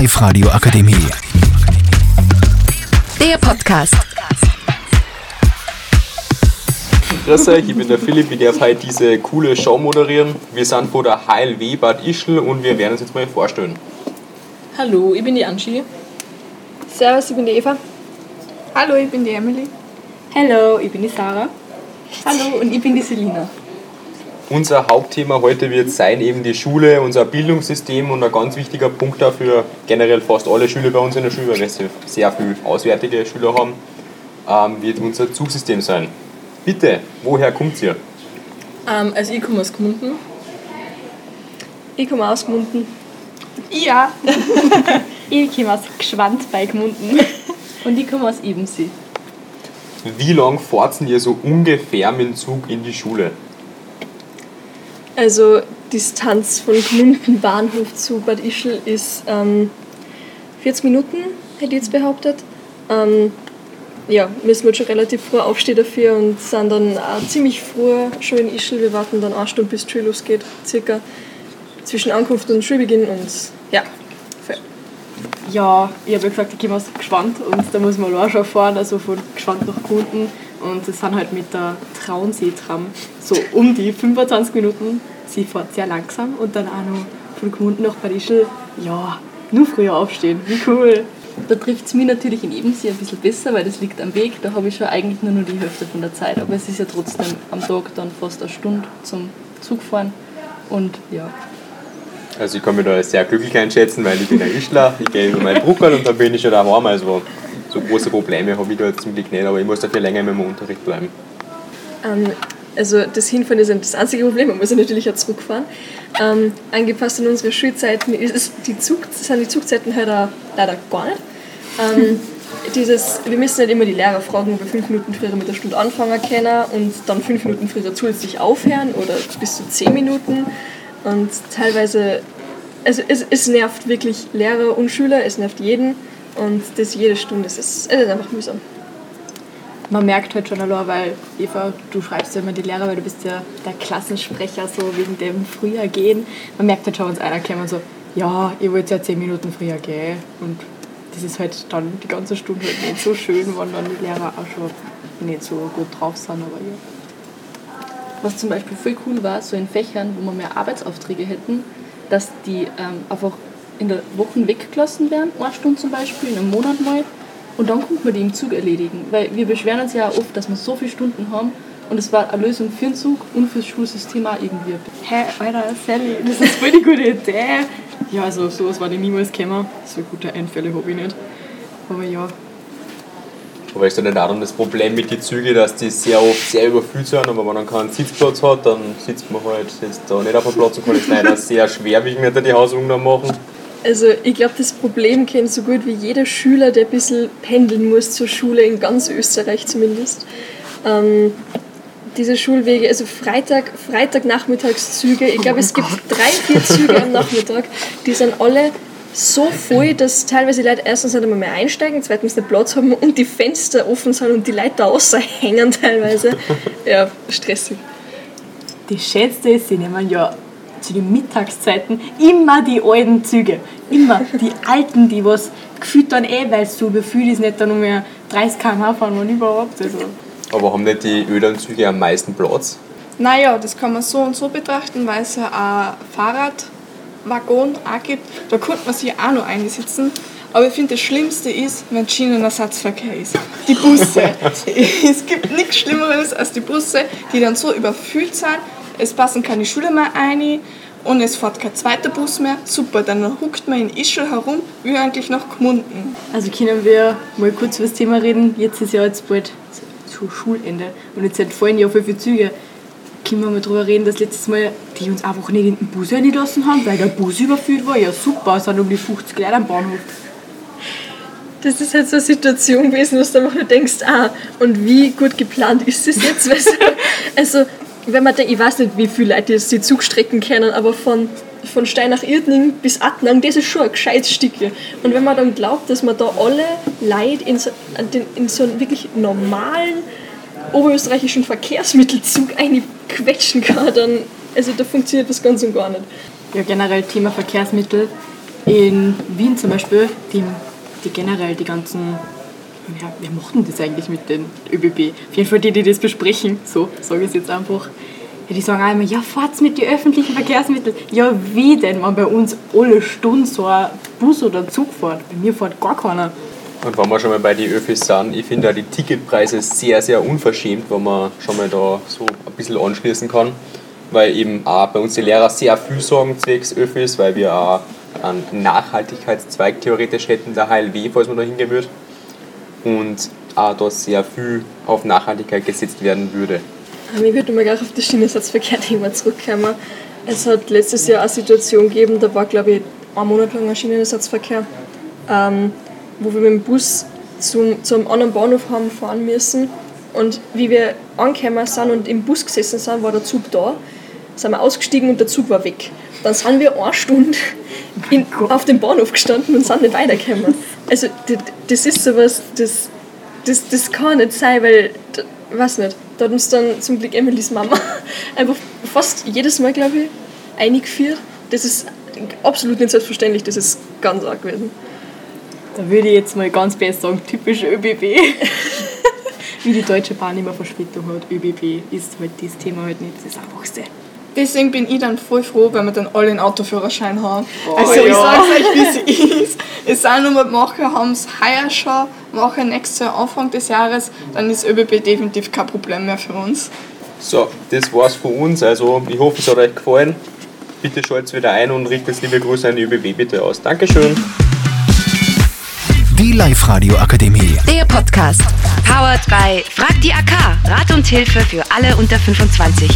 Live Radio Akademie. Der Podcast. Grüß euch, ich bin der Philipp, ich darf heute diese coole Show moderieren. Wir sind von der HLW Bad Ischl und wir werden uns jetzt mal vorstellen. Hallo, ich bin die Anschi. Servus, ich bin die Eva. Hallo, ich bin die Emily. Hallo, ich bin die Sarah. Hallo und ich bin die Selina. Unser Hauptthema heute wird sein eben die Schule, unser Bildungssystem und ein ganz wichtiger Punkt dafür, generell fast alle Schüler bei uns in der Schule, weil wir sehr viele auswärtige Schüler haben, ähm, wird unser Zugsystem sein. Bitte, woher kommt ihr? Ähm, also ich komme aus Gmunden. Ich komme aus Gmunden. Ja. ich komme aus Gschwand bei Gmunden. Und ich komme aus Ebensee. Wie lange fahrt ihr so ungefähr mit dem Zug in die Schule? Also Distanz von Gmunden Bahnhof zu Bad Ischl ist ähm, 40 Minuten, hätte ich jetzt behauptet. Ähm, ja, müssen wir schon relativ früh aufstehen dafür und sind dann auch ziemlich früh schon in Ischl. Wir warten dann eine Stunde, bis Schule losgeht, circa zwischen Ankunft und Schulbeginn und ja. Ja, ich habe ja gesagt, ich komme aus Gschwand und da muss man auch schon fahren, also von Gschwand nach Gmunden und das sind halt mit der Traunsee-Tram so um die 25 Minuten. Sie fährt sehr langsam und dann auch noch von Gmunden nach Bad Ischl, ja, nur früher aufstehen, wie cool. Da trifft es mich natürlich in Ebensee ein bisschen besser, weil das liegt am Weg. Da habe ich schon eigentlich nur noch die Hälfte von der Zeit. Aber es ist ja trotzdem am Tag dann fast eine Stunde zum Zugfahren. Und ja. Also ich kann mich da sehr glücklich einschätzen, weil ich bin ein Ischler, ich gehe über meinen Drucker und dann bin ich schon daheim. Also so große Probleme habe ich da zum Glück nicht, aber ich muss dafür länger in meinem Unterricht bleiben. Ähm, also das Hinfahren ist das einzige Problem, man muss ja natürlich auch zurückfahren. Ähm, angepasst an unsere Schulzeiten ist die Zug, sind die Zugzeiten halt auch leider gar nicht. Ähm, dieses, wir müssen halt immer die Lehrer fragen, ob wir fünf Minuten früher mit der Stunde anfangen können und dann fünf Minuten früher zusätzlich aufhören oder bis zu zehn Minuten. Und teilweise, also es, es nervt wirklich Lehrer und Schüler, es nervt jeden und das jede Stunde, es ist, es ist einfach mühsam. Man merkt halt schon allein, weil Eva, du schreibst ja immer die Lehrer, weil du bist ja der Klassensprecher, so wegen dem früher gehen. Man merkt halt schon, wenn einer und so, ja, ich wollte ja zehn Minuten früher gehen und das ist halt dann die ganze Stunde halt nicht so schön, wenn dann die Lehrer auch schon nicht so gut drauf sind, aber ja. Was zum Beispiel voll cool war, so in Fächern, wo wir mehr Arbeitsaufträge hätten, dass die ähm, einfach in der Woche weggelassen werden, eine Stunde zum Beispiel, in einem Monat mal, und dann kommt man die im Zug erledigen. Weil wir beschweren uns ja oft, dass wir so viele Stunden haben und es war eine Lösung für den Zug und fürs Schulsystem auch irgendwie. Hä, hey, Alter, Sally, das ist voll eine gute Idee. Ja, also sowas war ich niemals gekommen. So gute Einfälle habe ich nicht. Aber ja. Aber ist ja nicht darum das Problem mit den Zügen, dass die sehr oft sehr überfüllt sind, aber wenn man keinen Sitzplatz hat, dann sitzt man halt jetzt da nicht auf dem Platz und kann es leider sehr schwer, wie ich mir da die Hausübung dann machen. Also ich glaube, das Problem kennt so gut wie jeder Schüler, der ein bisschen pendeln muss zur Schule, in ganz Österreich zumindest. Ähm, diese Schulwege, also Freitag, Freitagnachmittagszüge, ich glaube, oh es gibt Gott. drei, vier Züge am Nachmittag, die sind alle so voll, dass teilweise die Leute erstens nicht einmal mehr einsteigen, zweitens nicht Platz haben und die Fenster offen sind und die Leute da hängen teilweise. Ja, stressig. Die schönste ist, sie nehmen ja zu den Mittagszeiten immer die alten Züge. Immer die alten, die was gefühlt dann eh, weil es so überfühlt ist, nicht dann nur mehr 30 km/h fahren, wenn überhaupt. Also. Aber haben nicht die ödern Züge am meisten Platz? Naja, das kann man so und so betrachten, weil es ja ein Fahrradwaggon auch gibt. Da könnte man sich auch noch einsitzen. Aber ich finde, das Schlimmste ist, wenn Schienenersatzverkehr ist. Die Busse. es gibt nichts Schlimmeres als die Busse, die dann so überfüllt sind. Es passen keine Schüler mehr ein und es fährt kein zweiter Bus mehr. Super, dann huckt man in Ischl herum, wie eigentlich nach Gmunden. Also können wir mal kurz über das Thema reden. Jetzt ist ja jetzt bald zu Schulende und jetzt halt fallen ja viele Züge. Können wir mal drüber reden, dass letztes Mal die uns einfach nicht in den Bus reingelassen haben, weil der Bus überfüllt war. Ja super, es sind um die 50 Leute am Bahnhof. Das ist halt so eine Situation gewesen, wo du einfach nur denkst, ah, und wie gut geplant ist das jetzt? also, wenn man denkt, ich weiß nicht, wie viele Leute jetzt die Zugstrecken kennen, aber von, von Stein nach Irtning bis Attnang, das ist schon ein gescheites Stückchen. Und wenn man dann glaubt, dass man da alle Leute in so, in so einen wirklich normalen oberösterreichischen Verkehrsmittelzug einquetschen kann, dann, also da funktioniert das ganz und gar nicht. Ja, generell Thema Verkehrsmittel. in Wien zum Beispiel, die, die generell die ganzen, ja, wer macht denn das eigentlich mit den ÖBB? Auf jeden Fall die, die das besprechen, so sage ich es jetzt einfach. Ja, die sagen auch immer, ja, fahrt's mit den öffentlichen Verkehrsmitteln. Ja, wie denn, wenn bei uns alle Stunden so ein Bus oder ein Zug fährt? Bei mir fährt gar keiner. Und wenn wir schon mal bei den Öffis sind, ich finde auch die Ticketpreise sehr, sehr unverschämt, wenn man schon mal da so ein bisschen anschließen kann. Weil eben auch bei uns die Lehrer sehr viel sagen zwecks Öffis, weil wir auch einen Nachhaltigkeitszweig theoretisch hätten, der HLW, falls man da hingehen. Und auch da sehr viel auf Nachhaltigkeit gesetzt werden würde. Ähm, Ich würde mal gleich auf das Schienenersatzverkehr-Thema zurückkommen. Es hat letztes Jahr eine Situation gegeben, da war, glaube ich, ein Monat lang ein Schienenersatzverkehr, ähm, wo wir mit dem Bus zum, zum anderen Bahnhof haben fahren müssen. Und wie wir angekommen sind und im Bus gesessen sind, war der Zug da. Sind wir ausgestiegen und der Zug war weg. Dann sind wir eine Stunde in, auf dem Bahnhof gestanden und sind nicht weitergekommen. Also, das ist sowas, das, das, das kann nicht sein, weil, weiß nicht, da hat uns dann zum Glück Emilys Mama einfach fast jedes Mal, glaube ich, eingeführt. Das ist absolut nicht selbstverständlich, das ist ganz arg gewesen. Da würde ich jetzt mal ganz best sagen, typisch ÖBB. Wie die Deutsche Bahn immer Verspätung hat, ÖBB ist halt das Thema halt nicht das Einfachste. Deswegen bin ich dann voll froh, wenn wir dann alle einen Autoführerschein haben. Oh, also ich ja. sag's euch, wie es ist. Es sind nur manche haben es heuer schon, manche nächstes Jahr Anfang des Jahres, dann ist ÖBB definitiv kein Problem mehr für uns. So, das war's von uns. Also, ich hoffe, es hat euch gefallen. Bitte schaltet wieder ein und richtet liebe Grüße an die ÖBB bitte aus. Dankeschön. Die Live-Radio Akademie. Der Podcast. Powered by Frag die AK. Rat und Hilfe für alle unter 25.